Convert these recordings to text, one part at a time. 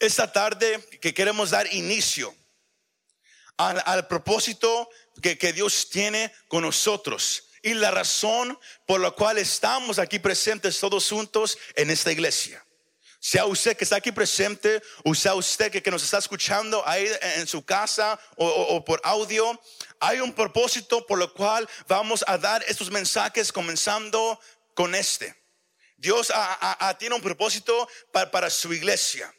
esta tarde que queremos dar inicio al, propósito que, Dios tiene con nosotros y la razón por la cual estamos aquí presentes todos juntos en esta iglesia. Sea usted que está aquí presente, o sea usted que, nos está escuchando ahí en su casa o, por audio, hay un propósito por lo cual vamos a dar estos mensajes comenzando con este. Dios ah, ah, ah, tiene un propósito para su iglesia.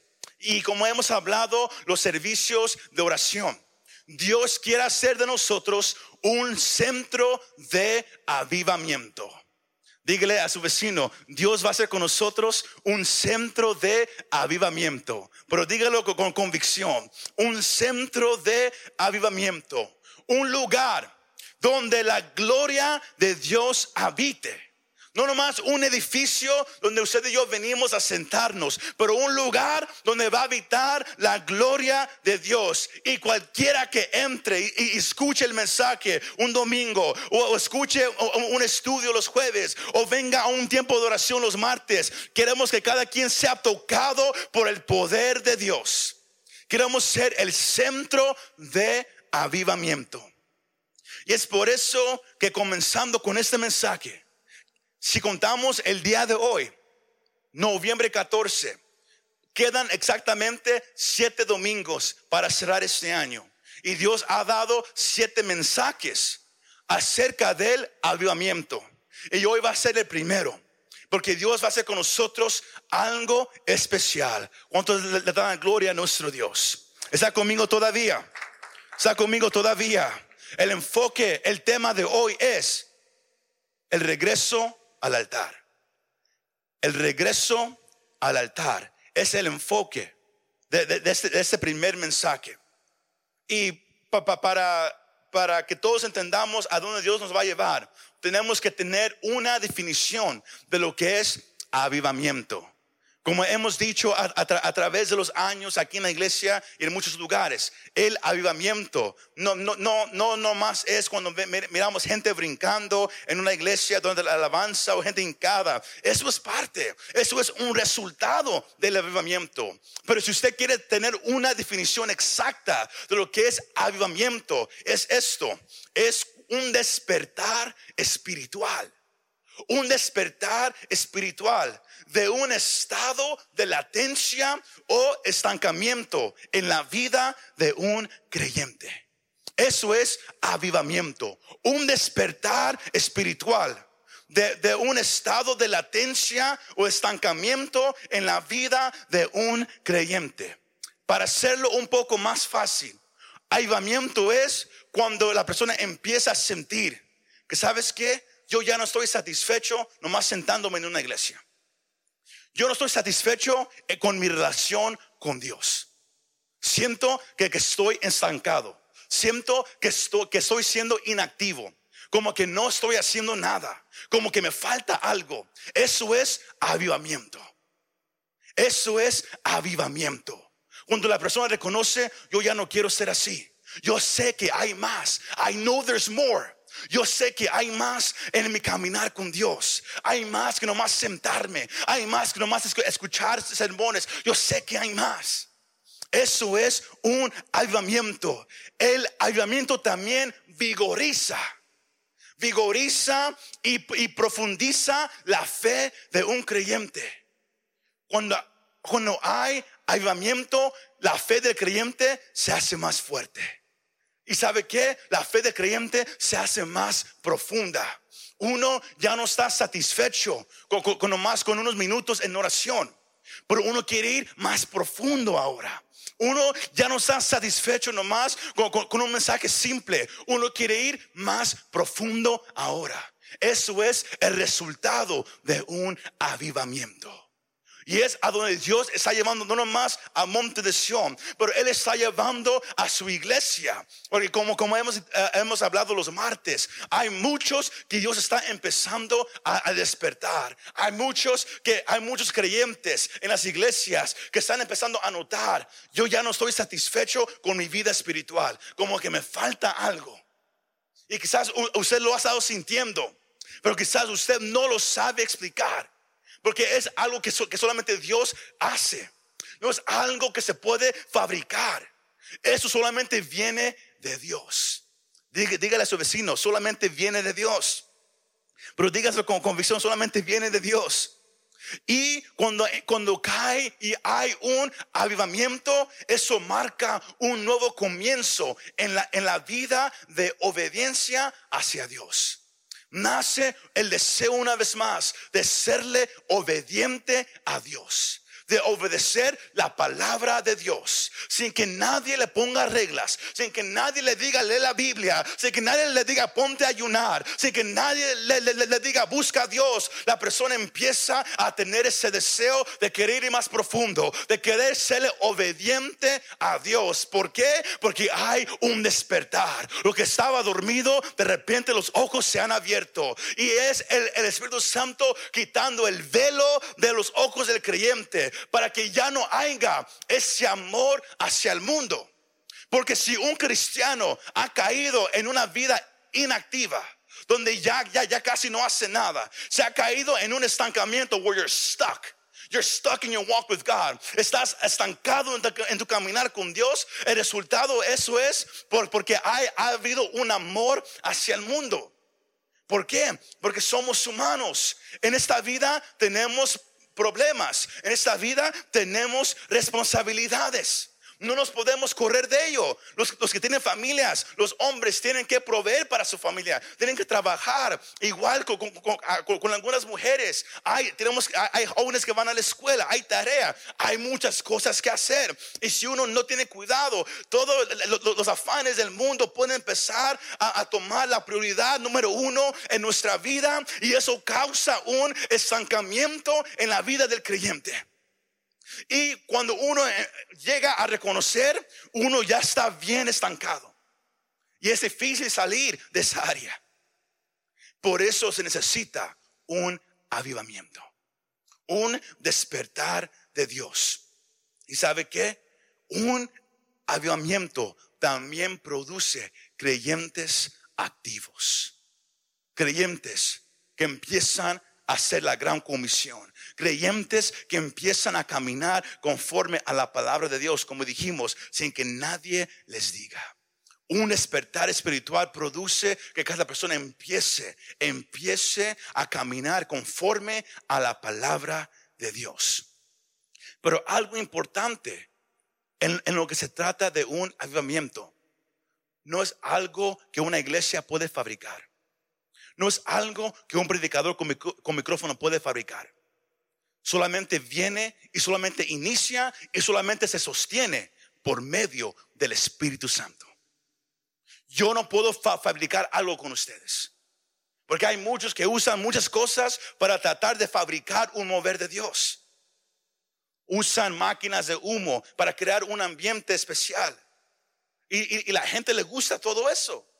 Y como hemos hablado, los servicios de oración. Dios quiere hacer de nosotros un centro de avivamiento. Dígale a su vecino, Dios va a ser con nosotros un centro de avivamiento. Pero dígalo con convicción, un centro de avivamiento. Un lugar donde la gloria de Dios habite. No nomás un edificio donde usted y yo venimos a sentarnos, pero un lugar donde va a habitar la gloria de Dios. Y cualquiera que entre y, escuche el mensaje un domingo, o, escuche un estudio los jueves, o venga a un tiempo de oración los martes, queremos que cada quien sea tocado por el poder de Dios. Queremos ser el centro de avivamiento. Y es por eso que comenzando con este mensaje, si contamos el día de hoy, noviembre 14, quedan exactamente siete domingos para cerrar este año. Y Dios ha dado siete mensajes acerca del avivamiento. Y hoy va a ser el primero. Porque Dios va a hacer con nosotros algo especial. ¿Cuántos le, le dan gloria a nuestro Dios? ¿Está conmigo todavía? ¿Está conmigo todavía? El enfoque, el tema de hoy es el regreso al altar. El regreso al altar es el enfoque de, de- este, este primer mensaje. Y pa- pa- para, para que todos entendamos a dónde Dios nos va a llevar, tenemos que tener una definición de lo que es avivamiento. Como hemos dicho a, a tra- a través de los años aquí en la iglesia y en muchos lugares, el avivamiento no, no, no, no, no más es cuando miramos gente brincando en una iglesia donde la alabanza o gente hincada. Eso es parte, eso es un resultado del avivamiento. Pero si usted quiere tener una definición exacta de lo que es avivamiento, es esto, es un despertar espiritual un despertar espiritual de un estado de latencia o estancamiento en la vida de un creyente. Eso es avivamiento, un despertar espiritual de, un estado de latencia o estancamiento en la vida de un creyente. Para hacerlo un poco más fácil, avivamiento es cuando la persona empieza a sentir que sabes que yo ya no estoy satisfecho nomás sentándome en una iglesia. Yo no estoy satisfecho eh, con mi relación con Dios. Siento que, estoy estancado. Siento que estoy siendo inactivo. Como que no estoy haciendo nada. Como que me falta algo. Eso es avivamiento. Eso es avivamiento. Cuando la persona reconoce, yo ya no quiero ser así. Yo sé que hay más. I know there's more. Yo sé que hay más en mi caminar con Dios. Hay más que nomás sentarme. Hay más que nomás escu- escuchar sermones. Yo sé que hay más. Eso es un avivamiento. El avivamiento también vigoriza. Vigoriza y, y profundiza la fe de un creyente. Cuando, cuando hay avivamiento, la fe del creyente se hace más fuerte. Y sabe que la fe del creyente se hace más profunda. Uno ya no está satisfecho con, con, con nomás con unos minutos en oración, pero uno quiere ir más profundo ahora. Uno ya no está satisfecho nomás con, con- con un mensaje simple. Uno quiere ir más profundo ahora. Eso es el resultado de un avivamiento. Y es a donde Dios está llevando no nomás a Monte de Sion, pero Él está llevando a su iglesia. Porque como, como hemos, eh, hemos hablado los martes, hay muchos que Dios está empezando a, a despertar. Hay muchos que hay muchos creyentes en las iglesias que están empezando a notar, yo ya no estoy satisfecho con mi vida espiritual, como que me falta algo. Y quizás usted lo ha estado sintiendo, pero quizás usted no lo sabe explicar. Porque es algo que, que solamente Dios hace. no es algo que se puede fabricar. Eso solamente viene de Dios. Dígale a su vecino, solamente viene de Dios. Pero dígaselo con convicción, solamente viene de Dios. Y cuando, cuando cae y hay un avivamiento, eso marca un nuevo comienzo en la, en la vida de obediencia hacia Dios. Nace el deseo una vez más de serle obediente a Dios de obedecer la palabra de Dios, sin que nadie le ponga reglas, sin que nadie le diga lee la Biblia, sin que nadie le diga ponte a ayunar, sin que nadie le, diga busca a Dios, la persona empieza a tener ese deseo de querer ir más profundo, de querer serle obediente a Dios. ¿Por qué? Porque hay un despertar. Lo que estaba dormido, de repente los ojos se han abierto y es el Espíritu Santo quitando el velo de los ojos del creyente para que ya no haya ese amor hacia el mundo. Porque si un cristiano ha caído en una vida inactiva, donde ya, ya, ya casi no hace nada, se ha caído en un estancamiento where you're stuck. You're stuck in your walk with God. Estás estancado en tu, caminar con Dios. El resultado eso es porque hay, ha habido un amor hacia el mundo. ¿Por qué? Porque somos humanos. En esta vida tenemos problemas. En esta vida tenemos responsabilidades. No nos podemos correr de ello. Los, que tienen familias, los hombres tienen que proveer para su familia, tienen que trabajar. Igual con, con, algunas mujeres, hay, tenemos, hay jóvenes que van a la escuela, hay tarea, hay muchas cosas que hacer. Y si uno no tiene cuidado, todos los, afanes del mundo pueden empezar a tomar la prioridad número uno en nuestra vida y eso causa un estancamiento en la vida del creyente. Y cuando uno eh, llega a reconocer, uno ya está bien estancado. Y es difícil salir de esa área. Por eso se necesita un avivamiento, un despertar de Dios. ¿Y sabe qué? Un avivamiento también produce creyentes activos, creyentes que empiezan hacer la gran comisión creyentes que empiezan a caminar conforme a la palabra de Dios, como dijimos, sin que nadie les diga. Un despertar espiritual produce que cada persona empiece, empiece a caminar conforme a la palabra de Dios. Pero algo importante en, en lo que se trata de un avivamiento no es algo que una iglesia puede fabricar. No es algo que un predicador con, micrófono puede fabricar solamente viene y solamente inicia y solamente se sostiene por medio del Espíritu Santo. Yo no puedo fabricar algo con ustedes. Porque hay muchos que usan muchas cosas para tratar de fabricar un mover de Dios. Usan máquinas de humo para crear un ambiente especial. Y, la gente le gusta todo eso.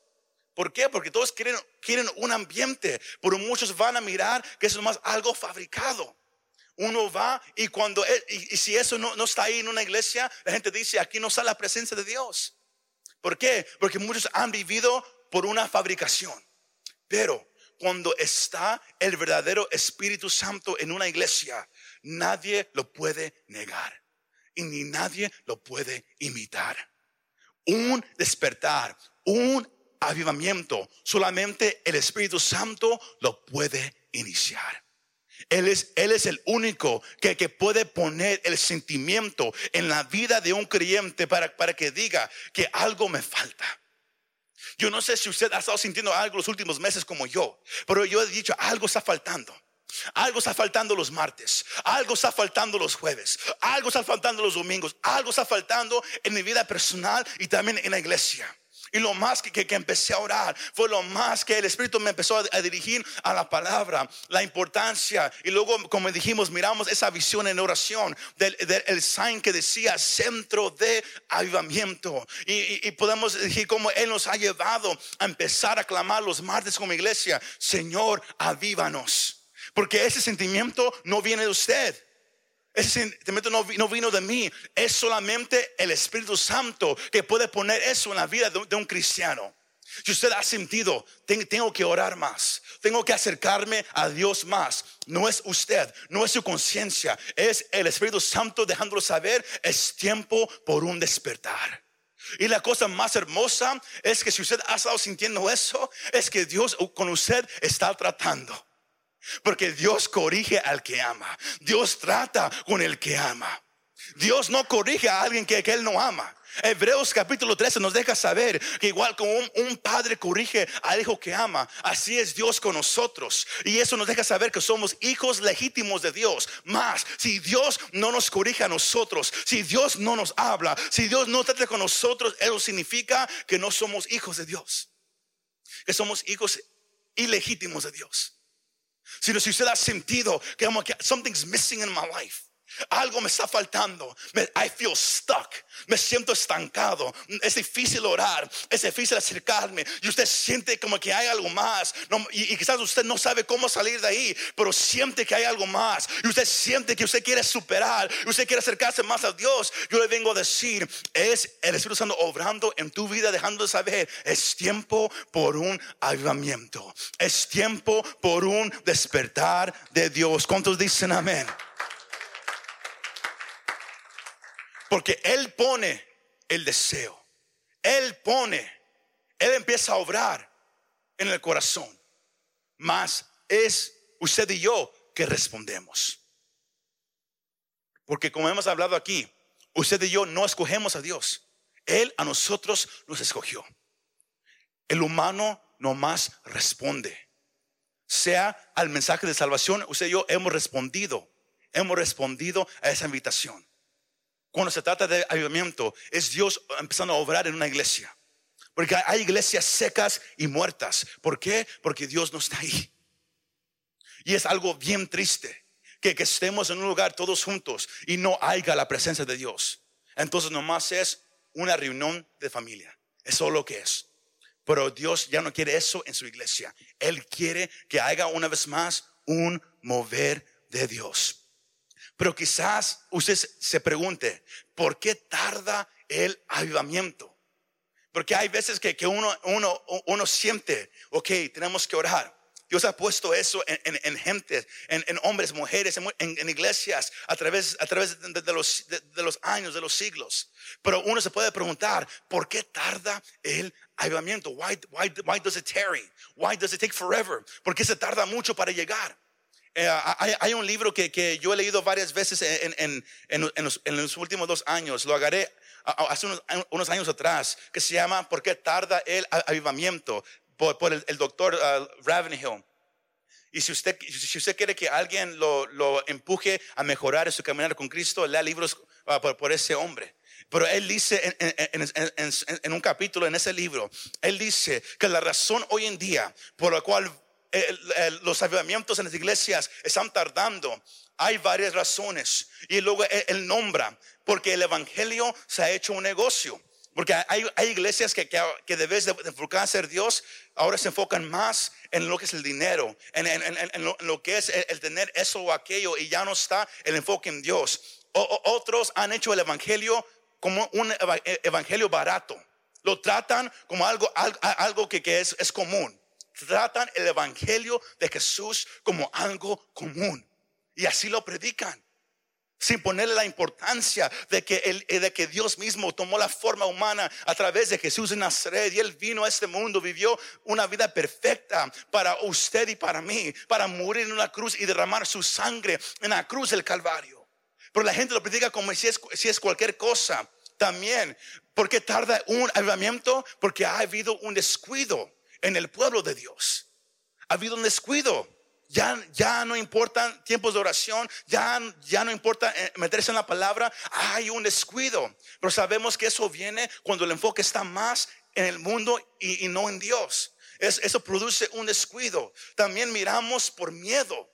¿Por qué? Porque todos quieren, quieren un ambiente, pero muchos van a mirar que es más algo fabricado uno va y cuando, y, si eso no, no, está ahí en una iglesia, la gente dice, aquí no está la presencia de Dios. ¿Por qué? Porque muchos han vivido por una fabricación. Pero cuando está el verdadero Espíritu Santo en una iglesia, nadie lo puede negar y ni nadie lo puede imitar. Un despertar, un avivamiento, solamente el Espíritu Santo lo puede iniciar. Él es, él es el único que, puede poner el sentimiento en la vida de un creyente para, para que diga que algo me falta. Yo no sé si usted ha estado sintiendo algo los últimos meses como yo, pero yo he dicho, algo está faltando. Algo está faltando los martes, algo está faltando los jueves, algo está faltando los domingos, algo está faltando en mi vida personal y también en la iglesia. Y lo más que, que, empecé a orar fue lo más que el Espíritu me empezó a, dirigir a la palabra, la importancia. Y luego, como dijimos, miramos esa visión en oración del, del sign que decía centro de avivamiento. Y, y, podemos decir cómo Él nos ha llevado a empezar a clamar los martes como iglesia, Señor, avívanos. Porque ese sentimiento no viene de usted. Ese sentimiento no, vino de mí, es solamente el Espíritu Santo que puede poner eso en la vida de, un cristiano. Si usted ha sentido, tengo que orar más, tengo que acercarme a Dios más, no es usted, no es su conciencia, es el Espíritu Santo dejándolo saber, es tiempo por un despertar. Y la cosa más hermosa es que si usted ha estado sintiendo eso, es que Dios con usted está tratando. Porque Dios corrige al que ama. Dios trata con el que ama. Dios no corrige a alguien que, que Él no ama. Hebreos capítulo 13 nos deja saber que igual como un, padre corrige al hijo que ama, así es Dios con nosotros. Y eso nos deja saber que somos hijos legítimos de Dios. Más, si Dios no nos corrige a nosotros, si Dios no nos habla, si Dios no trata con nosotros, eso significa que no somos hijos de Dios. Que somos hijos ilegítimos de Dios. Sino si usted ha sentido que something's missing in my life. Algo me está faltando. I feel stuck. Me siento estancado. Es difícil orar. Es difícil acercarme. Y usted siente como que hay algo más. y, quizás usted no sabe cómo salir de ahí. Pero siente que hay algo más. Y usted siente que usted quiere superar. Y usted quiere acercarse más a Dios. Yo le vengo a decir. Es el Espíritu Santo obrando en tu vida. Dejando de saber. Es tiempo por un avivamiento. Es tiempo por un despertar de Dios. ¿Cuántos dicen amén? Porque Él pone el deseo. Él pone, Él empieza a obrar en el corazón. Más es usted y yo que respondemos. Porque como hemos hablado aquí, usted y yo no escogemos a Dios. Él a nosotros nos escogió. El humano nomás responde. Sea al mensaje de salvación, usted y yo hemos respondido. Hemos respondido a esa invitación. Cuando se trata de avivamiento, es Dios empezando a obrar en una iglesia. Porque hay iglesias secas y muertas. ¿Por qué? Porque Dios no está ahí. Y es algo bien triste que, que estemos en un lugar todos juntos y no haya la presencia de Dios. Entonces nomás es una reunión de familia. Eso es lo que es. Pero Dios ya no quiere eso en su iglesia. Él quiere que haga una vez más un mover de Dios. Pero quizás usted se pregunte, ¿por qué tarda el avivamiento? Porque hay veces que, uno, uno, uno siente, ok, tenemos que orar. Dios ha puesto eso en, en, gente, en, hombres, mujeres, en, iglesias, a través, a través de, los, de, los años, de los siglos. Pero uno se puede preguntar, ¿por qué tarda el avivamiento? Why, why, why does it tarry? Why does it take forever? ¿Por qué se tarda mucho para llegar? Eh, hay, un libro que, yo he leído varias veces en, los, últimos dos años, lo agarré hace unos, años atrás, que se llama ¿Por qué tarda el avivamiento? por, el, doctor uh, Ravenhill. Y si usted, si usted quiere que alguien lo, empuje a mejorar en su caminar con Cristo, lea libros uh, por, ese hombre. Pero él dice en, un capítulo en ese libro, él dice que la razón hoy en día por la cual los avivamientos en las iglesias están tardando. Hay varias razones. Y luego él, nombra, porque el Evangelio se ha hecho un negocio. Porque hay, iglesias que, que, que debes de enfocarse en Dios, ahora se enfocan más en lo que es el dinero, en, lo, que es el, tener eso o aquello, y ya no está el enfoque en Dios. otros han hecho el Evangelio como un evangelio barato. Lo tratan como algo, algo, que, que es, es común tratan el Evangelio de Jesús como algo común. Y así lo predican. Sin ponerle la importancia de que, el, de que Dios mismo tomó la forma humana a través de Jesús en Nazaret y Él vino a este mundo, vivió una vida perfecta para usted y para mí, para morir en una cruz y derramar su sangre en la cruz del Calvario. Pero la gente lo predica como si es, si es cualquier cosa. También, ¿por qué tarda un avivamiento? Porque ha habido un descuido en el pueblo de Dios. Ha habido un descuido. Ya, ya no importan tiempos de oración, ya, ya no importa eh, meterse en la palabra, hay un descuido. Pero sabemos que eso viene cuando el enfoque está más en el mundo y, no en Dios. eso produce un descuido. También miramos por miedo.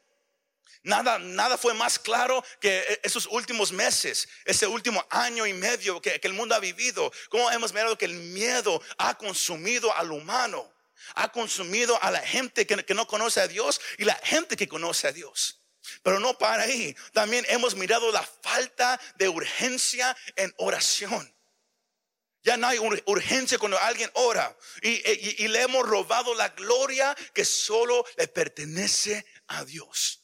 Nada, nada fue más claro que e, esos últimos meses, ese último año y medio que, que el mundo ha vivido. Como hemos mirado que el miedo ha consumido al humano ha consumido a la gente que, no conoce a Dios y la gente que conoce a Dios. Pero no para ahí. También hemos mirado la falta de urgencia en oración. Ya no hay urgencia cuando alguien ora. Y, le hemos robado la gloria que solo le pertenece a Dios.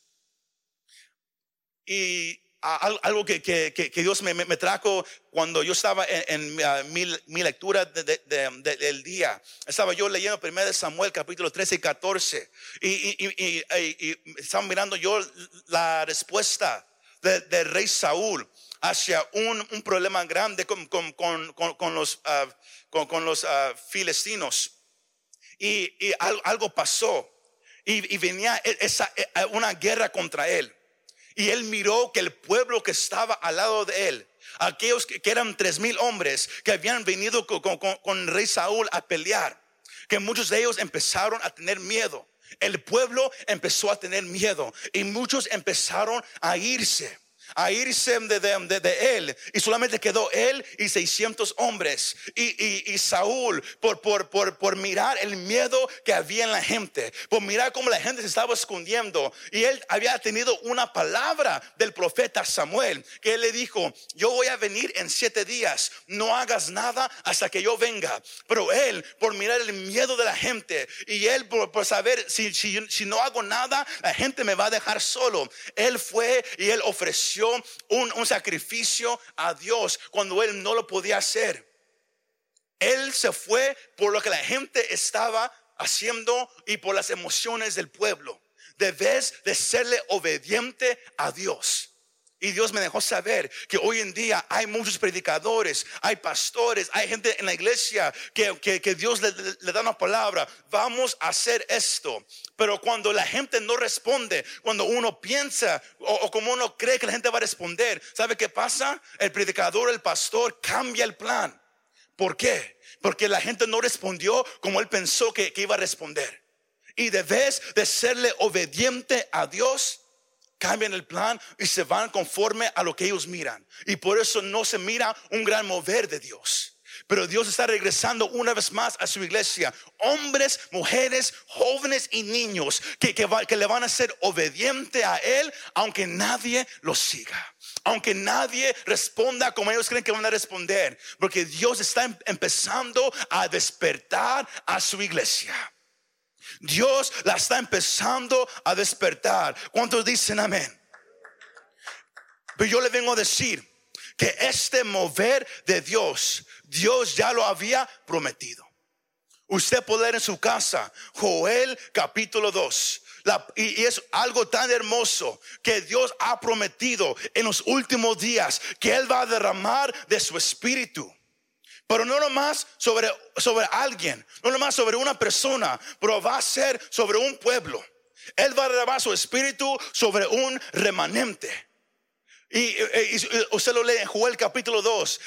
Y algo que, Dios me, trajo cuando yo estaba en, mi, lectura del día. Estaba yo leyendo 1 Samuel capítulo 13 y 14. Y, estaba mirando yo la respuesta del rey Saúl hacia un, problema grande con, los, con, los ah, ah, filestinos. Y, algo pasó. Y, venía e, esa, e, una guerra contra él. Y él miró que el pueblo que estaba al lado de él, aquellos que, eran tres mil hombres que habían venido con, rey Saúl a pelear, que muchos de ellos empezaron a tener miedo. El pueblo empezó a tener miedo y muchos empezaron a irse a irse de, él. Y solamente quedó él y 600 hombres. Y, y, Saúl por, por, por, por, mirar el miedo que había en la gente, por mirar cómo la gente se estaba escondiendo. Y él había tenido una palabra del profeta Samuel que él le dijo, yo voy a venir en siete días, no hagas nada hasta que yo venga, pero él por mirar el miedo de la gente y él por, por saber si, si, si no hago nada, la gente me va a dejar solo, él fue y él ofreció un, sacrificio a Dios cuando él no lo podía hacer. Él se fue por lo que la gente estaba haciendo y por las emociones del pueblo. Debes de serle obediente a Dios. Y Dios me dejó saber que hoy en día hay muchos predicadores, hay pastores, hay gente en la iglesia que, que, Dios le, da una palabra. Vamos a hacer esto. Pero cuando la gente no responde, cuando uno piensa o, como uno cree que la gente va a responder, ¿sabe qué pasa? El predicador, el pastor cambia el plan. ¿Por qué? Porque la gente no respondió como él pensó que, que iba a responder. Y debes de serle obediente a Dios cambian el plan y se van conforme a lo que ellos miran. Y por eso no se mira un gran mover de Dios. Pero Dios está regresando una vez más a su iglesia. Hombres, mujeres, jóvenes y niños que, que, le van a ser obediente a Él aunque nadie los siga. Aunque nadie responda como ellos creen que van a responder. Porque Dios está em, empezando a despertar a su iglesia. Dios la está empezando a despertar. ¿Cuántos dicen amén? Pero yo le vengo a decir que este mover de Dios, Dios ya lo había prometido. Usted puede leer en su casa Joel capítulo 2. y, es algo tan hermoso que Dios ha prometido en los últimos días que Él va a derramar de su espíritu. Pero no nomás sobre, sobre alguien, no nomás sobre una persona, pero va a ser sobre un pueblo. Él va a derramar su espíritu sobre un remanente. Y, usted lo lee en Joel capítulo 2,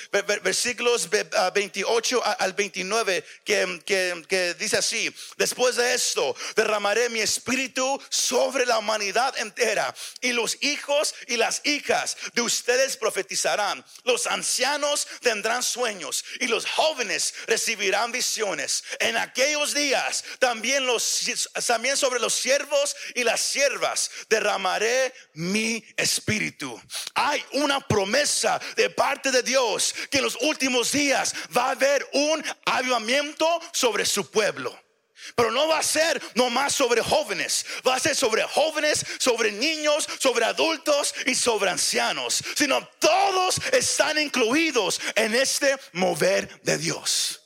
versículos 28 al 29, que, que, dice así, después de esto derramaré mi espíritu sobre la humanidad entera y los hijos y las hijas de ustedes profetizarán, los ancianos tendrán sueños y los jóvenes recibirán visiones. En aquellos días también, los, también sobre los siervos y las siervas derramaré mi espíritu hay una promesa de parte de Dios que en los últimos días va a haber un avivamiento sobre su pueblo. Pero no va a ser nomás sobre jóvenes, va a ser sobre jóvenes, sobre niños, sobre adultos y sobre ancianos, sino todos están incluidos en este mover de Dios.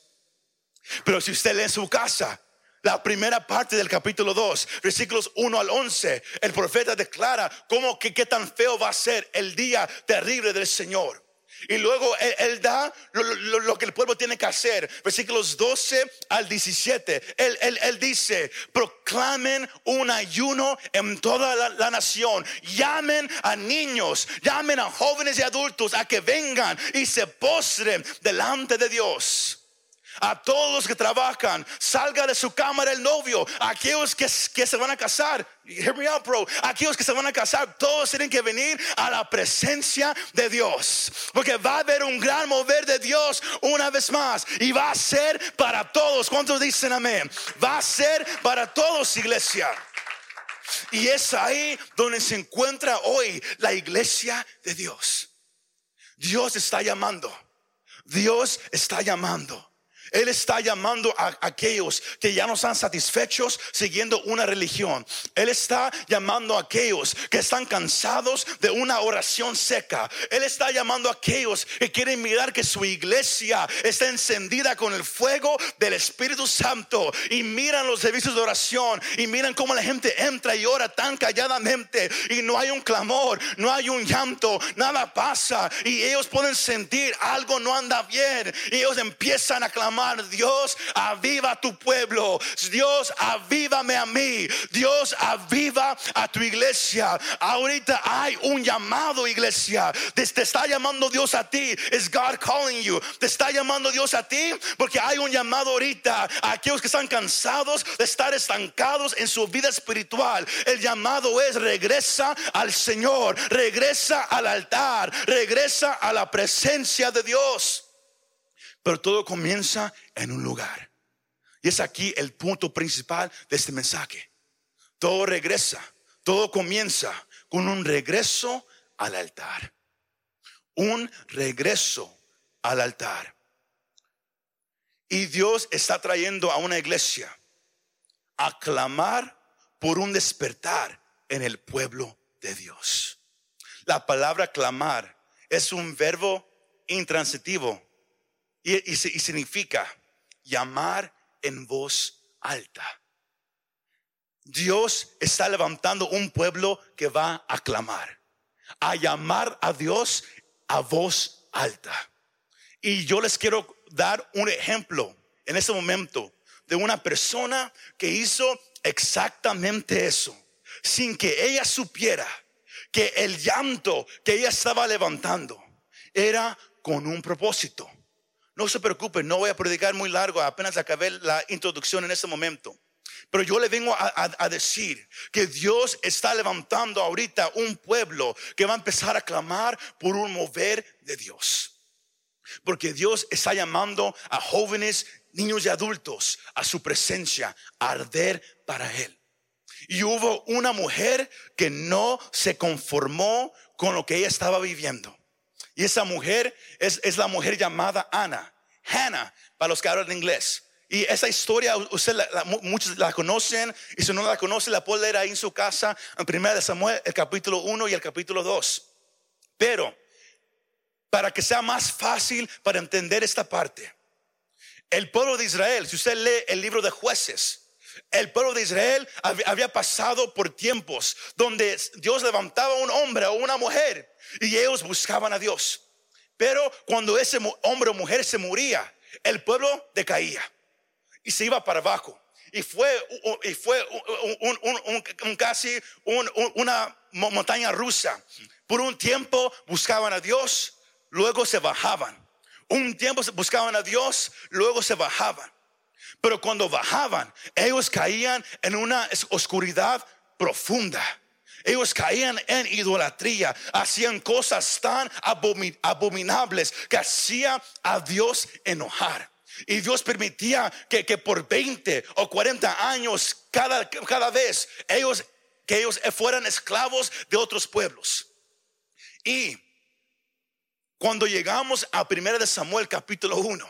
Pero si usted lee en su casa, la primera parte del capítulo 2, versículos 1 al 11, el profeta declara cómo que qué tan feo va a ser el día terrible del Señor. Y luego él, da lo, que el pueblo tiene que hacer. Versículos 12 al 17. Él, él, dice, proclamen un ayuno en toda la, la, nación. Llamen a niños, llamen a jóvenes y adultos a que vengan y se postren delante de Dios a todos los que trabajan, salga de su cámara el novio, aquellos que, que se van a casar, hear me out, bro, aquellos que se van a casar, todos tienen que venir a la presencia de Dios, porque va a haber un gran mover de Dios una vez más y va a ser para todos. ¿Cuántos dicen amén? Va a ser para todos, iglesia. Y es ahí donde se encuentra hoy la iglesia de Dios. Dios está llamando Dios está llamando. Él está llamando a aquellos que ya no están satisfechos siguiendo una religión. Él está llamando a aquellos que están cansados de una oración seca. Él está llamando a aquellos que quieren mirar que su iglesia está encendida con el fuego del Espíritu Santo y miran los servicios de oración y miran cómo la gente entra y ora tan calladamente y no hay un clamor, no hay un llanto, nada pasa y ellos pueden sentir algo no anda bien y ellos empiezan a clamar Dios, aviva tu pueblo. Dios, avívame a mí. Dios, aviva a tu iglesia. Ahorita hay un llamado, iglesia. Te, está llamando Dios a ti. Is God calling you? Te está llamando Dios a ti porque hay un llamado ahorita a aquellos que están cansados de estar estancados en su vida espiritual. El llamado es regresa al Señor, regresa al altar, regresa a la presencia de Dios. Pero todo comienza en un lugar. Y es aquí el punto principal de este mensaje. Todo regresa, todo comienza con un regreso al altar. Un regreso al altar. Y Dios está trayendo a una iglesia a clamar por un despertar en el pueblo de Dios. La palabra clamar es un verbo intransitivo y, significa llamar en voz alta. Dios está levantando un pueblo que va a clamar, a llamar a Dios a voz alta. Y yo les quiero dar un ejemplo en este momento de una persona que hizo exactamente eso, sin que ella supiera que el llanto que ella estaba levantando era con un propósito. No se preocupe, no voy a predicar muy largo, apenas acabé la introducción en este momento. Pero yo le vengo a, decir que Dios está levantando ahorita un pueblo que va a empezar a clamar por un mover de Dios. Porque Dios está llamando a jóvenes, niños y adultos a su presencia, a arder para Él. Y hubo una mujer que no se conformó con lo que ella estaba viviendo. Y esa mujer es, la mujer llamada Ana. Hannah, para los que hablan inglés. Y esa historia, usted muchos la conocen, y si no la conoce, la puede leer ahí en su casa, en 1 de Samuel, el capítulo 1 y el capítulo 2. Pero, para que sea más fácil para entender esta parte, el pueblo de Israel, si usted lee el libro de jueces, el pueblo de Israel había pasado por tiempos donde Dios levantaba un hombre o una mujer y ellos buscaban a Dios. Pero cuando ese hombre o mujer se moría, el pueblo decaía y se iba para abajo. Y fue, y fue un, casi una montaña rusa. Por un tiempo buscaban a Dios, luego se bajaban. Un tiempo buscaban a Dios, luego se bajaban. Pero cuando bajaban, ellos caían en una oscuridad profunda. Ellos caían en idolatría, hacían cosas tan abominables que hacía a Dios enojar. Y Dios permitía que, por 20 o 40 años cada, cada vez ellos, que ellos fueran esclavos de otros pueblos. Y cuando llegamos a 1 de Samuel capítulo 1,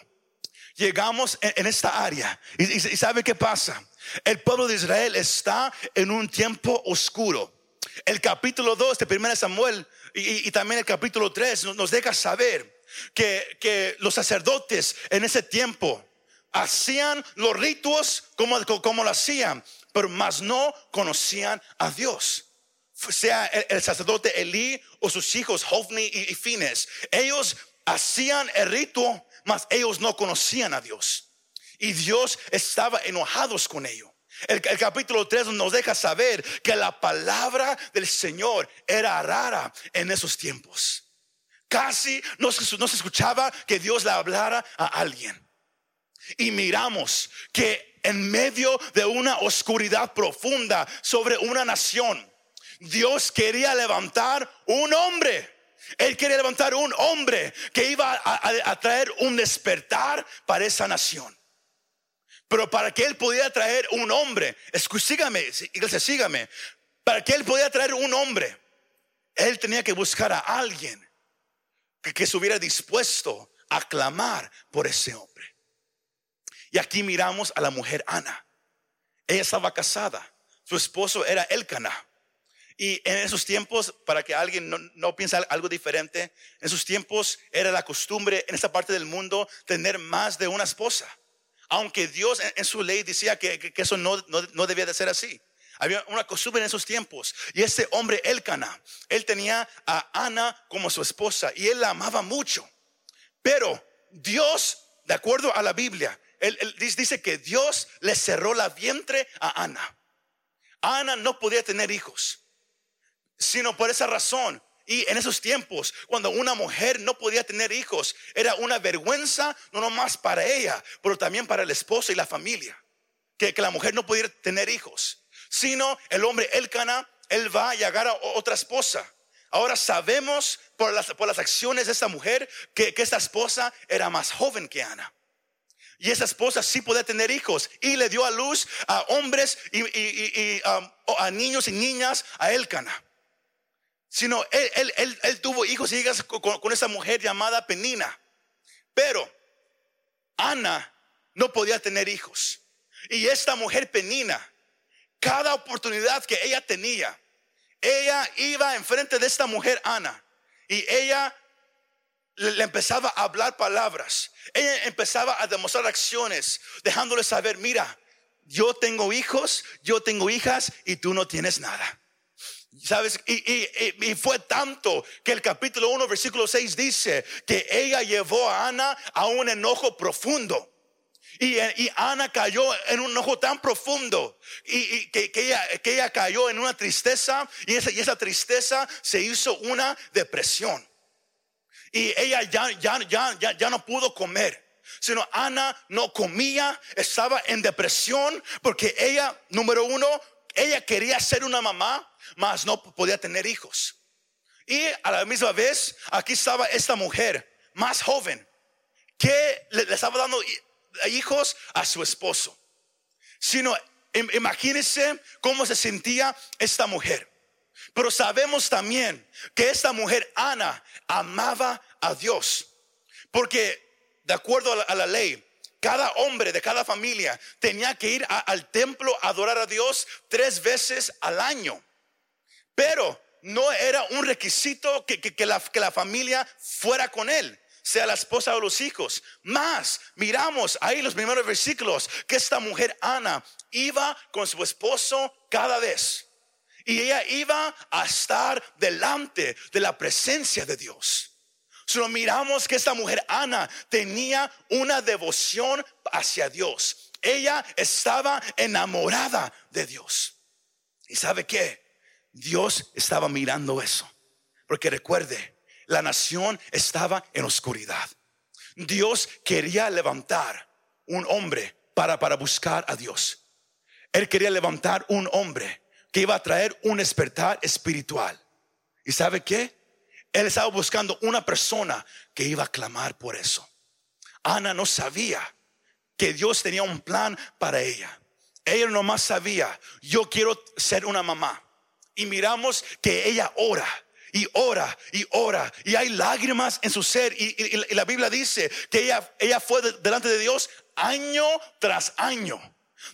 llegamos en, esta área. Y, y, ¿sabe qué pasa? El pueblo de Israel está en un tiempo oscuro. El capítulo 2 de 1 Samuel y, también el capítulo 3 nos deja saber que, los sacerdotes en ese tiempo hacían los ritos como, como lo hacían, pero más no conocían a Dios. Sea el, sacerdote Elí o sus hijos Hofni y, y Fines, ellos hacían el rito, mas ellos no conocían a Dios. Y Dios estaba enojados con ellos. El, capítulo 3 nos deja saber que la palabra del Señor era rara en esos tiempos. Casi no se, escuchaba que Dios le hablara a alguien. Y miramos que en medio de una oscuridad profunda sobre una nación, Dios quería levantar un hombre. Él quería levantar un hombre que iba a traer un despertar para esa nación. Pero para que él pudiera traer un hombre, sígame, iglesia, sígame. Para que él pudiera traer un hombre, él tenía que buscar a alguien que, que estuviera dispuesto a clamar por ese hombre. Y aquí miramos a la mujer Ana. Ella estaba casada. Su esposo era Elcana. Y en esos tiempos, para que alguien no, no, piense algo diferente, en esos tiempos era la costumbre en esta parte del mundo tener más de una esposa. Aunque Dios en, su ley decía que, eso no, no, no, debía de ser así. Había una costumbre en esos tiempos. Y este hombre, Elcana, él tenía a Ana como su esposa y él la amaba mucho. Pero Dios, de acuerdo a la Biblia, él, dice que Dios le cerró la vientre a Ana. Ana no podía tener hijos, sino por esa razón. Y en esos tiempos, cuando una mujer no podía tener hijos, era una vergüenza, no nomás para ella, pero también para el esposo y la familia. Que, que la mujer no pudiera tener hijos, sino el hombre Elcana, él va y agarra otra esposa. Ahora sabemos por las, por las acciones de esta mujer que, que esta esposa era más joven que Ana. Y esa esposa sí podía tener hijos y le dio a luz a hombres y, um, a niños y niñas a Elcana. Sino él, él, tuvo hijos y hijas con, con esa mujer llamada Penina. Pero Ana no podía tener hijos. Y esta mujer Penina, cada oportunidad que ella tenía, ella iba enfrente de esta mujer Ana y ella le empezaba a hablar palabras. Ella empezaba a demostrar acciones, dejándole saber, mira, yo tengo hijos, yo tengo hijas y tú no tienes nada. ¿Sabes? Y, fue tanto que el capítulo 1, versículo 6 dice que ella llevó a Ana a un enojo profundo. Y, Ana cayó en un enojo tan profundo y, que, ella, que, ella, cayó en una tristeza y esa, y esa tristeza se hizo una depresión. Y ella ya, ya, ya, ya, ya no pudo comer. Sino Ana no comía, estaba en depresión porque ella, número uno, ella quería ser una mamá, mas no podía tener hijos. Y a la misma vez, aquí estaba esta mujer más joven que le, estaba dando hijos a su esposo. Sino, imagínense cómo se sentía esta mujer. Pero sabemos también que esta mujer, Ana, amaba a Dios. Porque de acuerdo a la, ley, cada hombre de cada familia tenía que ir al templo a adorar a Dios tres veces al año. Pero no era un requisito que, que, la, que la familia fuera con él sea la esposa o los hijos. Más, miramos ahí los primeros versículos que esta mujer Ana iba con su esposo cada vez. Y ella iba a estar delante de la presencia de Dios. Solo miramos que esta mujer Ana tenía una devoción hacia Dios. Ella estaba enamorada de Dios. ¿Y sabe qué? Dios estaba mirando eso. Porque recuerde, la nación estaba en oscuridad. Dios quería levantar un hombre para, para buscar a Dios. Él quería levantar un hombre que iba a traer un despertar espiritual. ¿Y sabe qué? Él estaba buscando una persona que iba a clamar por eso. Ana no sabía que Dios tenía un plan para ella. Ella nomás sabía, yo quiero ser una mamá. Y miramos que ella ora y ora y ora y hay lágrimas en su ser y, la Biblia dice que ella, ella fue delante de Dios año tras año.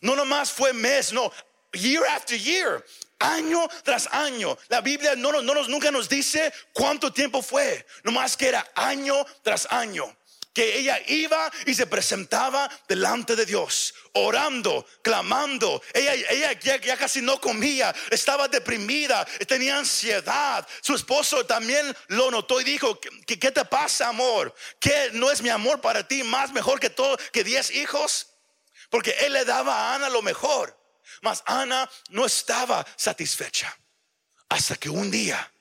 No nomás fue mes, no, year after year, año tras año. La Biblia no, no, nos, nunca nos dice cuánto tiempo fue, nomás que era año tras año. Que ella iba y se presentaba delante de Dios, orando, clamando. Ella, ella ya, casi no comía, estaba deprimida, tenía ansiedad. Su esposo también lo notó y dijo: ¿Qué, qué te pasa, amor? ¿Qué no es mi amor para ti más mejor que todo, que diez hijos? Porque él le daba a Ana lo mejor. Mas Ana no estaba satisfecha hasta que un día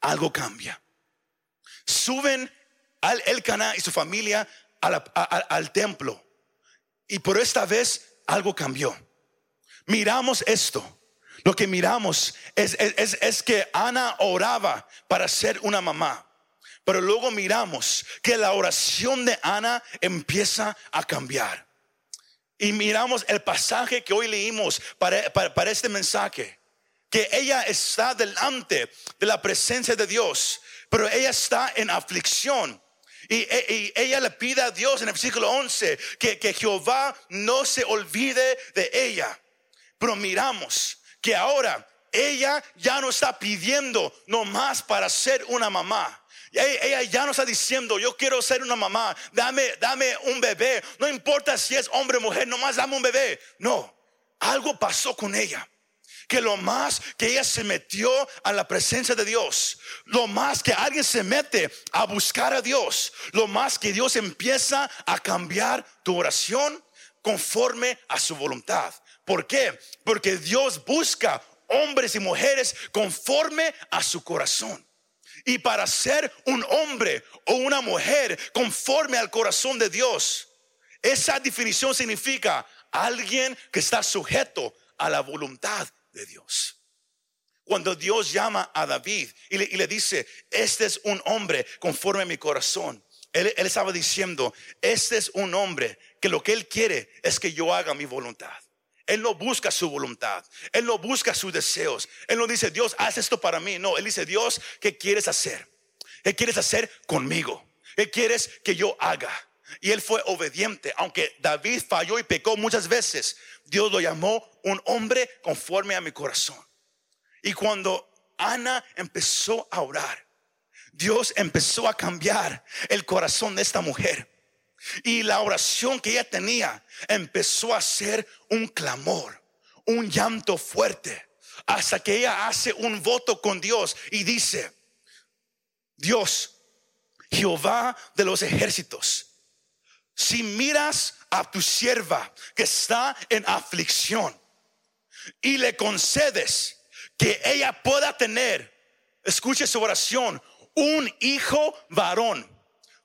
algo cambia. Suben al Elcana y su familia al templo y por esta vez algo cambió. Miramos esto. Lo que miramos es, es que Ana oraba para ser una mamá. Pero luego miramos que la oración de Ana empieza a cambiar. Y miramos el pasaje que hoy leímos para, para, este mensaje. Que ella está delante de la presencia de Dios, pero ella está en aflicción. Y, ella le pide a Dios en el versículo 11 que, que Jehová no se olvide de ella. Pero miramos que ahora ella ya no está pidiendo nomás para ser una mamá. Ella ya no está diciendo, yo quiero ser una mamá, dame, dame un bebé. No importa si es hombre o mujer, nomás dame un bebé. No, algo pasó con ella. Que lo más que ella se metió a la presencia de Dios, lo más que alguien se mete a buscar a Dios, lo más que Dios empieza a cambiar tu oración conforme a su voluntad. ¿Por qué? Porque Dios busca hombres y mujeres conforme a su corazón. Y para ser un hombre o una mujer conforme al corazón de Dios, esa definición significa alguien que está sujeto a la voluntad de Dios. Cuando Dios llama a David y le, dice, este es un hombre conforme a mi corazón, él, él estaba diciendo, este es un hombre que lo que él quiere es que yo haga mi voluntad. Él no busca su voluntad. Él no busca sus deseos. Él no dice, Dios, haz esto para mí. No, Él dice, Dios, ¿qué quieres hacer? ¿Qué quieres hacer conmigo? ¿Qué quieres que yo haga? Y él fue obediente, aunque David falló y pecó muchas veces. Dios lo llamó un hombre conforme a mi corazón. Y cuando Ana empezó a orar, Dios empezó a cambiar el corazón de esta mujer. Y la oración que ella tenía empezó a ser un clamor, un llanto fuerte, hasta que ella hace un voto con Dios y dice, Dios, Jehová de los ejércitos, si miras a tu sierva que está en aflicción y le concedes que ella pueda tener, escuche su oración, un hijo varón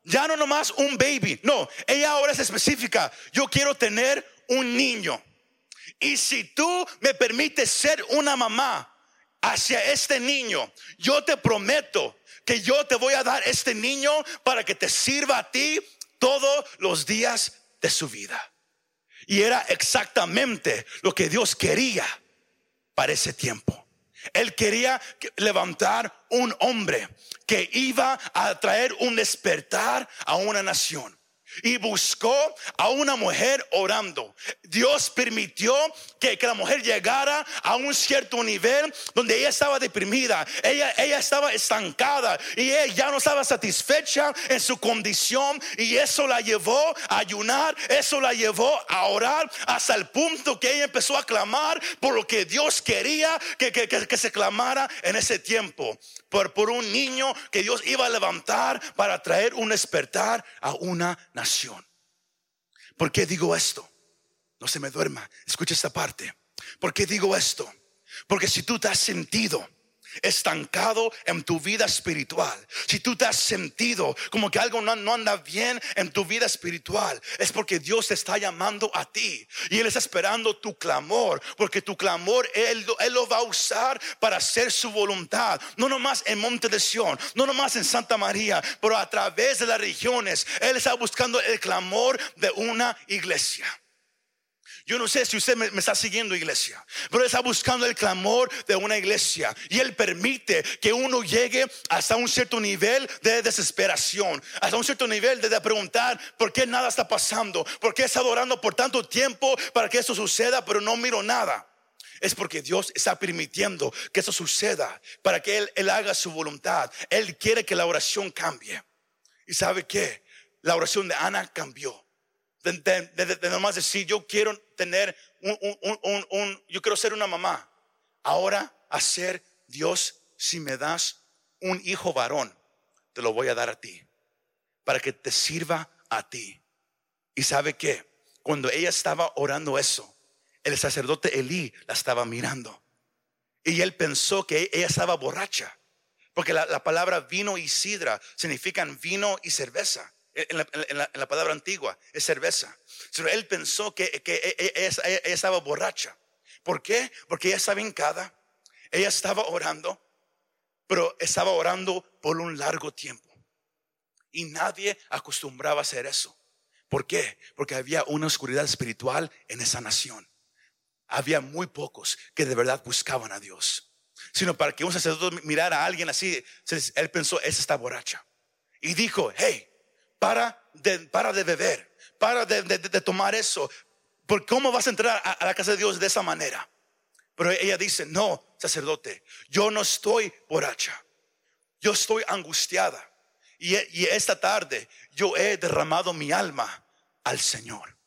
ya no nomás un baby, no, ella ahora es específica. Yo quiero tener un niño. Y si tú me permites ser una mamá hacia este niño, yo te prometo que yo te voy a dar este niño para que te sirva a ti todos los días de su vida. Y era exactamente lo que Dios quería para ese tiempo. Él quería levantar un hombre que iba a traer un despertar a una nación y buscó a una mujer orando. Dios permitió que, la mujer llegara a un cierto nivel donde ella estaba deprimida, ella, ella estaba estancada y ella ya no estaba satisfecha en su condición y eso la llevó a ayunar, eso la llevó a orar hasta el punto que ella empezó a clamar por lo que Dios quería que, que se clamara en ese tiempo por, por un niño que Dios iba a levantar para traer un despertar a una nación. ¿Por qué digo esto? No se me duerma, escucha esta parte. ¿Por qué digo esto? Porque si tú te has sentido estancado en tu vida espiritual, si tú te has sentido como que algo no, anda bien en tu vida espiritual, es porque Dios te está llamando a ti. Y Él está esperando tu clamor, porque tu clamor Él, Él lo va a usar para hacer su voluntad, no nomás en Monte de Sion, no nomás en Santa María, pero a través de las regiones, Él está buscando el clamor de una iglesia. Yo no sé si usted me, está siguiendo, iglesia, pero está buscando el clamor de una iglesia y Él permite que uno llegue hasta un cierto nivel de desesperación, hasta un cierto nivel de, preguntar por qué nada está pasando, por qué he estado orando por tanto tiempo para que eso suceda, pero no miro nada. Es porque Dios está permitiendo que eso suceda para que Él, Él haga su voluntad. Él quiere que la oración cambie. ¿Y sabe qué? La oración de Ana cambió de, nomás decir, yo quiero tener un, yo quiero ser una mamá. Ahora hacer, Dios, si me das un hijo varón, te lo voy a dar a ti, para que te sirva a ti. Y sabe que cuando ella estaba orando eso, el sacerdote Elí la estaba mirando. Y él pensó que ella estaba borracha, porque la, la palabra vino y sidra significan vino y cerveza en la, palabra antigua, es cerveza. Pero él pensó que, que e, e, ella, estaba borracha. ¿Por qué? Porque ella estaba hincada, ella estaba orando, pero estaba orando por un largo tiempo. Y nadie acostumbraba a hacer eso. ¿Por qué? Porque había una oscuridad espiritual en esa nación. Había muy pocos que de verdad buscaban a Dios. Sino para que un sacerdote mirara a alguien así, él pensó, esa está borracha. Y dijo, hey, para de, para de beber, para de, tomar eso. ¿Por cómo vas a entrar a, la casa de Dios de esa manera? Pero ella dice, no, sacerdote, yo no estoy borracha, yo estoy angustiada. Y, y esta tarde yo he derramado mi alma al Señor.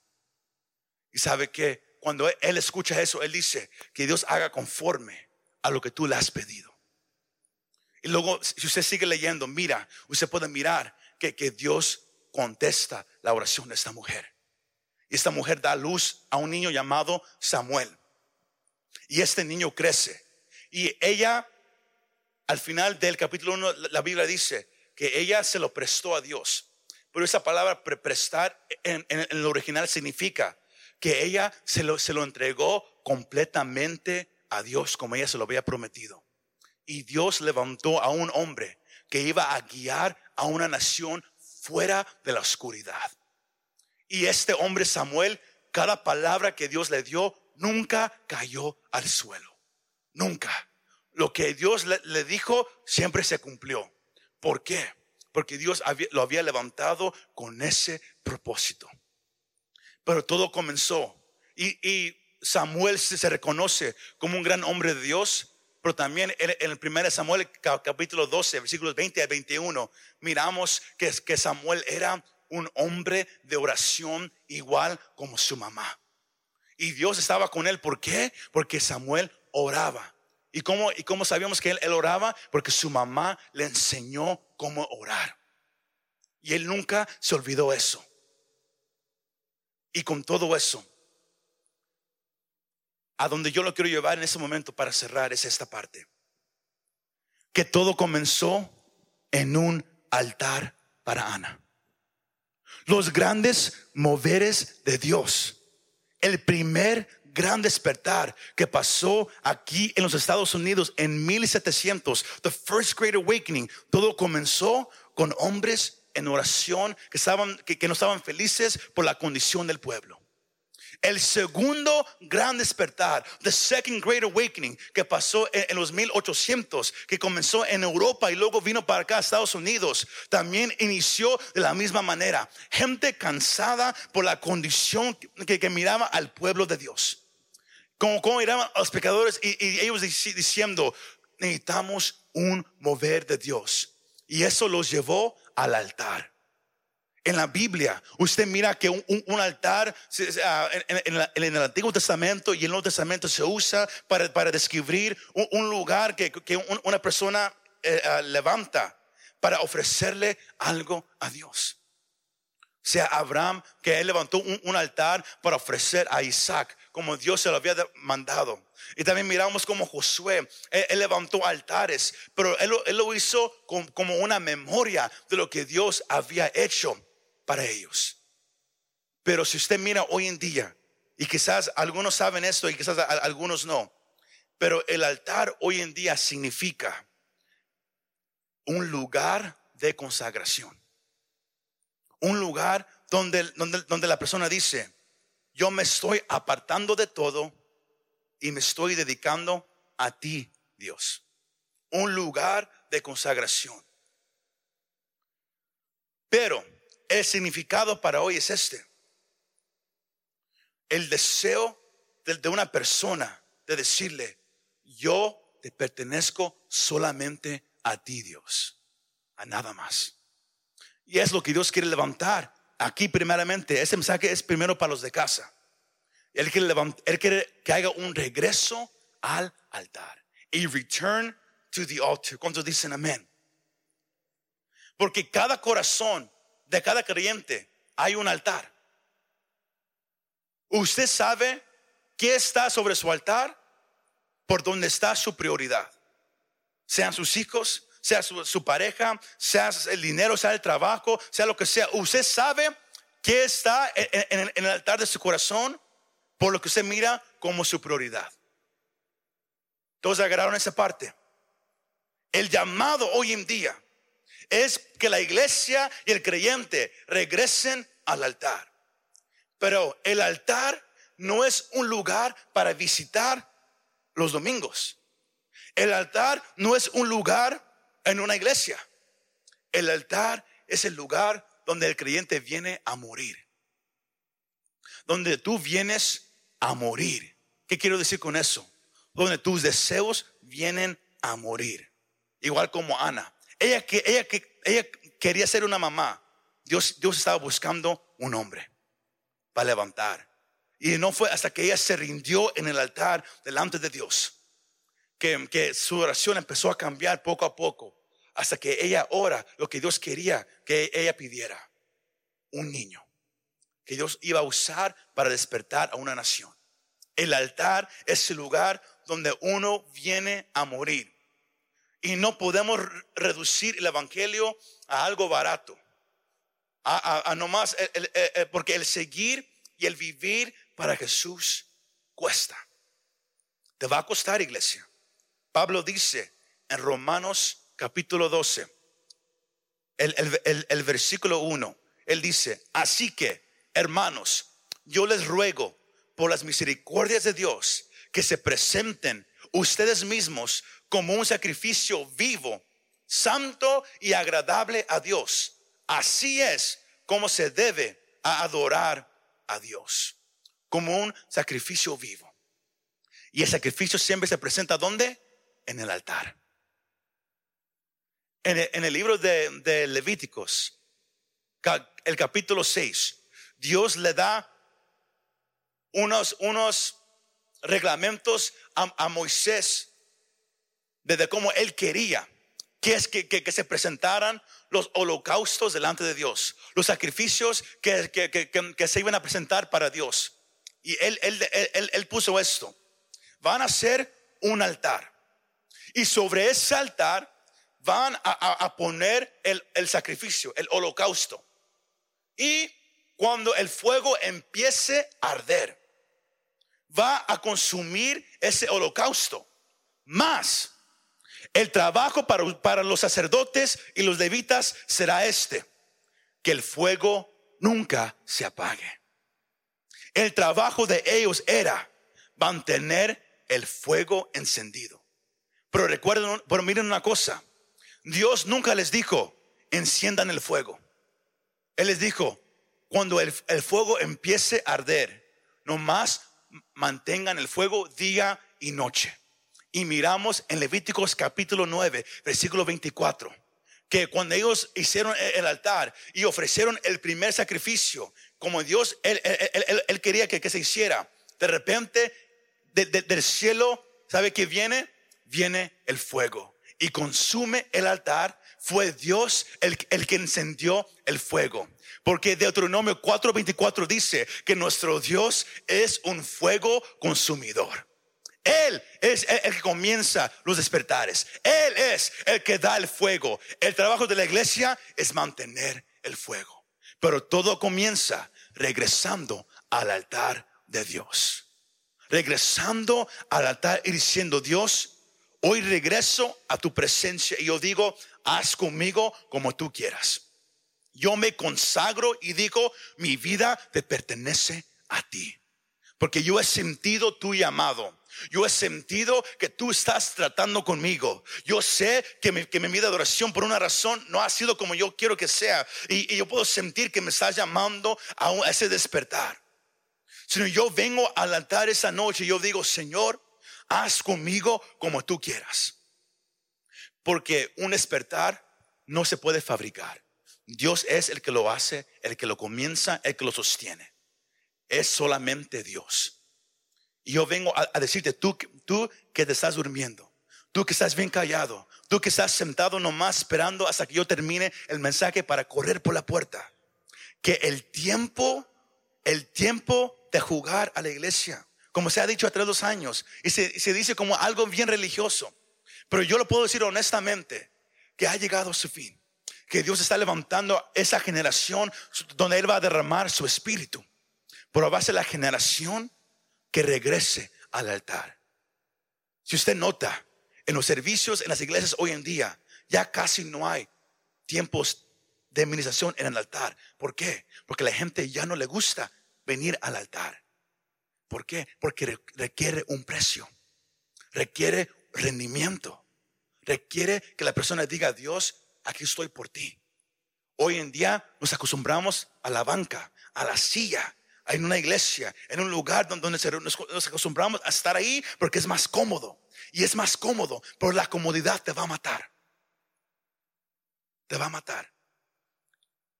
Y sabe que cuando él escucha eso, él dice que Dios haga conforme a lo que tú le has pedido. Y luego, si usted sigue leyendo, mira, usted puede mirar que, que Dios contesta la oración de esta mujer. Esta mujer da luz a un niño llamado Samuel. Y este niño crece. Y ella, al final del capítulo 1, la Biblia dice que ella se lo prestó a Dios. Pero esa palabra prestar en, en, original significa que ella se lo, se lo entregó completamente a Dios como ella se lo había prometido. Y Dios levantó a un hombre que iba a guiar a una nación fuera de la oscuridad. Y este hombre Samuel, cada palabra que Dios le dio, nunca cayó al suelo. Nunca. Lo que Dios le, dijo siempre se cumplió. ¿Por qué? Porque Dios lo había levantado con ese propósito. Pero todo comenzó. Y, y Samuel se reconoce como un gran hombre de Dios pero también en el 1 Samuel capítulo 12, versículos 20 a 21, miramos que, que Samuel era un hombre de oración igual como su mamá. Y Dios estaba con él. ¿Por qué? Porque Samuel oraba. ¿Y cómo, y cómo sabíamos que él, él oraba? Porque su mamá le enseñó cómo orar. Y él nunca se olvidó eso. Y con todo eso, a donde yo lo quiero llevar en ese momento para cerrar es esta parte. Que todo comenzó en un altar para Ana. Los grandes moveres de Dios. El primer gran despertar que pasó aquí en los Estados Unidos en 1700, the first great awakening, todo comenzó con hombres en oración que, estaban, que, que no estaban felices por la condición del pueblo el segundo gran despertar, the second great awakening, que pasó en, los 1800, que comenzó en Europa y luego vino para acá a Estados Unidos, también inició de la misma manera. Gente cansada por la condición que, miraba al pueblo de Dios. Como, como miraban a los pecadores y, y ellos diciendo, necesitamos un mover de Dios. Y eso los llevó al altar. En la Biblia, usted mira que un, altar ah, en, el Antiguo Testamento y en el Nuevo Testamento se usa para, describir un, lugar que, una persona eh, ah, levanta para ofrecerle algo a Dios. Sea, Abraham, que él levantó un, altar para ofrecer a Isaac, como Dios se lo había mandado. Y también miramos como Josué, él, levantó altares, pero él, lo hizo como una memoria de lo que Dios había hecho para ellos. Pero si usted mira hoy en día, y quizás algunos saben esto y quizás algunos no, pero el altar hoy en día significa un lugar de consagración. Un lugar donde, donde, donde la persona dice, yo me estoy apartando de todo y me estoy dedicando a ti, Dios. Un lugar de consagración. Pero el significado para hoy es este. El deseo de, una persona de decirle, yo te pertenezco solamente a ti, Dios, a nada más. Y es lo que Dios quiere levantar aquí primeramente. Ese mensaje es primero para los de casa. Él quiere, levantar, él quiere que haga un regreso al altar. Y return to the altar. ¿Cuántos dicen amén? Porque cada corazón de cada creyente hay un altar. Usted sabe qué está sobre su altar, por donde está su prioridad. Sean sus hijos, sea su, pareja, sea el dinero, sea el trabajo, sea lo que sea. Usted sabe qué está en, en el altar de su corazón, por lo que usted mira como su prioridad. Todos agarraron esa parte. El llamado hoy en día es que la iglesia y el creyente regresen al altar. Pero el altar no es un lugar para visitar los domingos. El altar no es un lugar en una iglesia. El altar es el lugar donde el creyente viene a morir. Donde tú vienes a morir. ¿Qué quiero decir con eso? Donde tus deseos vienen a morir. Igual como Ana. Ella, que, ella, que, ella quería ser una mamá. Dios, Dios estaba buscando un hombre para levantar. Y no fue hasta que ella se rindió en el altar delante de Dios que, que su oración empezó a cambiar poco a poco hasta que ella ora lo que Dios quería que ella pidiera. Un niño que Dios iba a usar para despertar a una nación. El altar es el lugar donde uno viene a morir. Y no podemos reducir el evangelio a algo barato. A, a, nomás, porque el seguir y el vivir para Jesús cuesta. Te va a costar, iglesia. Pablo dice en Romanos capítulo 12, el, el versículo 1, él dice, así que, hermanos, yo les ruego por las misericordias de Dios que se presenten ustedes mismos como un sacrificio vivo, santo y agradable a Dios. Así es como se debe adorar a Dios, como un sacrificio vivo. Y el sacrificio siempre se presenta ¿dónde? En el altar. En el, libro de, Levíticos, el capítulo 6, Dios le da unos, unos reglamentos a, Moisés desde cómo él quería que, es que, se presentaran los holocaustos delante de Dios, los sacrificios que, se iban a presentar para Dios. Y él, puso esto, van a ser un altar. Y sobre ese altar van a, poner el, sacrificio, el holocausto. Y cuando el fuego empiece a arder, va a consumir ese holocausto. Más, el trabajo para, para los sacerdotes y los levitas será este, que el fuego nunca se apague. El trabajo de ellos era mantener el fuego encendido. Pero recuerden, pero miren una cosa, Dios nunca les dijo, enciendan el fuego. Él les dijo, cuando el, fuego empiece a arder, nomás mantengan el fuego día y noche. Y miramos en Levíticos capítulo 9, versículo 24, que cuando ellos hicieron el altar y ofrecieron el primer sacrificio, como Dios, Él, quería que, se hiciera, de repente del cielo, ¿sabe que viene? Viene el fuego y consume el altar, fue Dios el, el que encendió el fuego. Porque Deuteronomio 4:24 dice que nuestro Dios es un fuego consumidor. Él es el, que comienza los despertares. Él es el que da el fuego. El trabajo de la iglesia es mantener el fuego. Pero todo comienza regresando al altar de Dios. Regresando al altar y diciendo, Dios, Hoy regreso a tu presencia y yo digo, haz conmigo como tú quieras. Yo me consagro y digo, mi vida te pertenece a ti. Porque yo he sentido tu llamado. Yo he sentido que tú estás tratando conmigo. Yo sé que mi, que mi vida de oración por una razón no ha sido como yo quiero que sea. Y, yo puedo sentir que me estás llamando a, a ese despertar. Sino yo vengo al altar esa noche y yo digo, Señor, haz conmigo como tú quieras. Porque un despertar no se puede fabricar. Dios es el que lo hace, el que lo comienza, el que lo sostiene. Es solamente Dios. Y yo vengo a, decirte, tú, tú que te estás durmiendo, tú que estás bien callado, tú que estás sentado nomás esperando hasta que yo termine el mensaje para correr por la puerta, que el tiempo, el tiempo de jugar a la iglesia, como se ha dicho hace dos años, y se, dice como algo bien religioso. Pero yo lo puedo decir honestamente, que ha llegado a su fin, que Dios está levantando esa generación donde Él va a derramar su espíritu. Pero va a ser la generación que regrese al altar. Si usted nota, en los servicios, en las iglesias hoy en día, ya casi no hay tiempos de administración en el altar. ¿Por qué? Porque la gente ya no le gusta venir al altar. ¿Por qué? Porque requiere un precio, requiere rendimiento, requiere que la persona diga, Dios, aquí estoy por ti. Hoy en día nos acostumbramos a la banca, a la silla, en una iglesia, en un lugar donde nos acostumbramos a estar ahí porque es más cómodo. Y es más cómodo, pero la comodidad te va a matar. Te va a matar.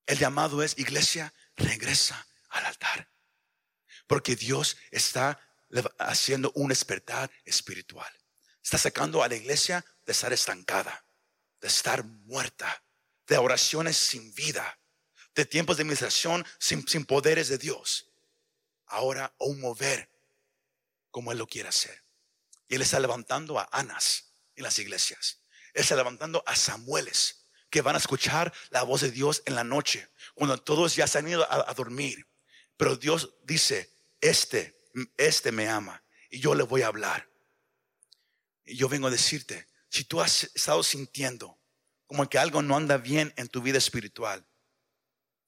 El llamado es, iglesia, regresa al altar. Porque Dios está haciendo un despertar espiritual. Está sacando a la iglesia de estar estancada, de estar muerta, de oraciones sin vida, de tiempos de administración sin, sin poderes de Dios. Ahora un mover como Él lo quiere hacer. Y Él está levantando a Anas en las iglesias. Él está levantando a Samueles que van a escuchar la voz de Dios en la noche, cuando todos ya se han ido a, a dormir. Pero Dios dice, este, este me ama y yo le voy a hablar. Y yo vengo a decirte, si tú has estado sintiendo como que algo no anda bien en tu vida espiritual,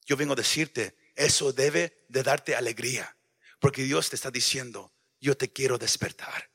yo vengo a decirte, eso debe de darte alegría, porque Dios te está diciendo, yo te quiero despertar.